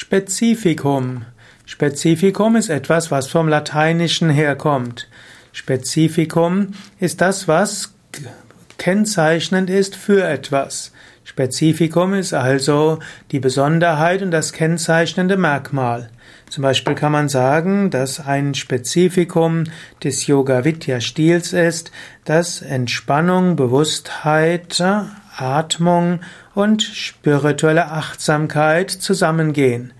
Spezifikum. Spezifikum ist etwas, was vom Lateinischen herkommt. Spezifikum ist das, was kennzeichnend ist für etwas. Spezifikum ist also die Besonderheit und das kennzeichnende Merkmal. Zum Beispiel kann man sagen, dass ein Spezifikum des Yoga Vidya Stils ist, dass Entspannung, Bewusstheit, Atmung und spirituelle Achtsamkeit zusammengehen.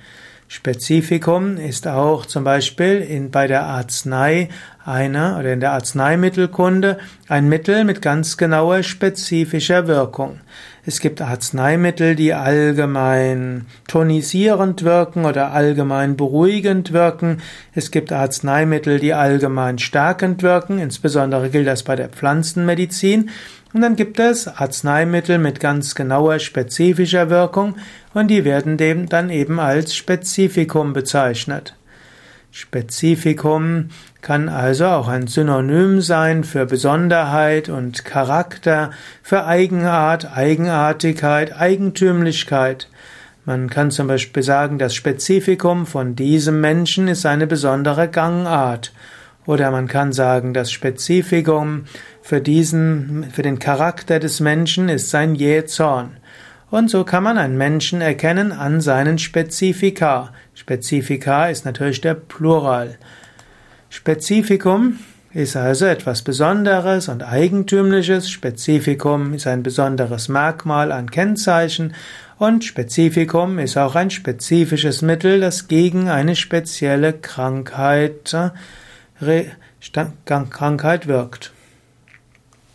Spezifikum ist auch zum Beispiel in, bei der Arznei eine oder in der Arzneimittelkunde ein Mittel mit ganz genauer spezifischer Wirkung. Es gibt Arzneimittel, die allgemein tonisierend wirken oder allgemein beruhigend wirken. Es gibt Arzneimittel, die allgemein stärkend wirken. Insbesondere gilt das bei der Pflanzenmedizin. Und dann gibt es Arzneimittel mit ganz genauer spezifischer Wirkung und die werden dem dann eben als Spezifikum bezeichnet. Spezifikum kann also auch ein Synonym sein für Besonderheit und Charakter, für Eigenart, Eigenartigkeit, Eigentümlichkeit. Man kann zum Beispiel sagen, das Spezifikum von diesem Menschen ist eine besondere Gangart. Oder man kann sagen, das Spezifikum für diesen, für den Charakter des Menschen ist sein Jähzorn. Und so kann man einen Menschen erkennen an seinen Spezifika. Spezifika ist natürlich der Plural. Spezifikum ist also etwas Besonderes und Eigentümliches. Spezifikum ist ein besonderes Merkmal, ein Kennzeichen. Und Spezifikum ist auch ein spezifisches Mittel, das gegen eine spezielle Krankheit, Krankheit wirkt.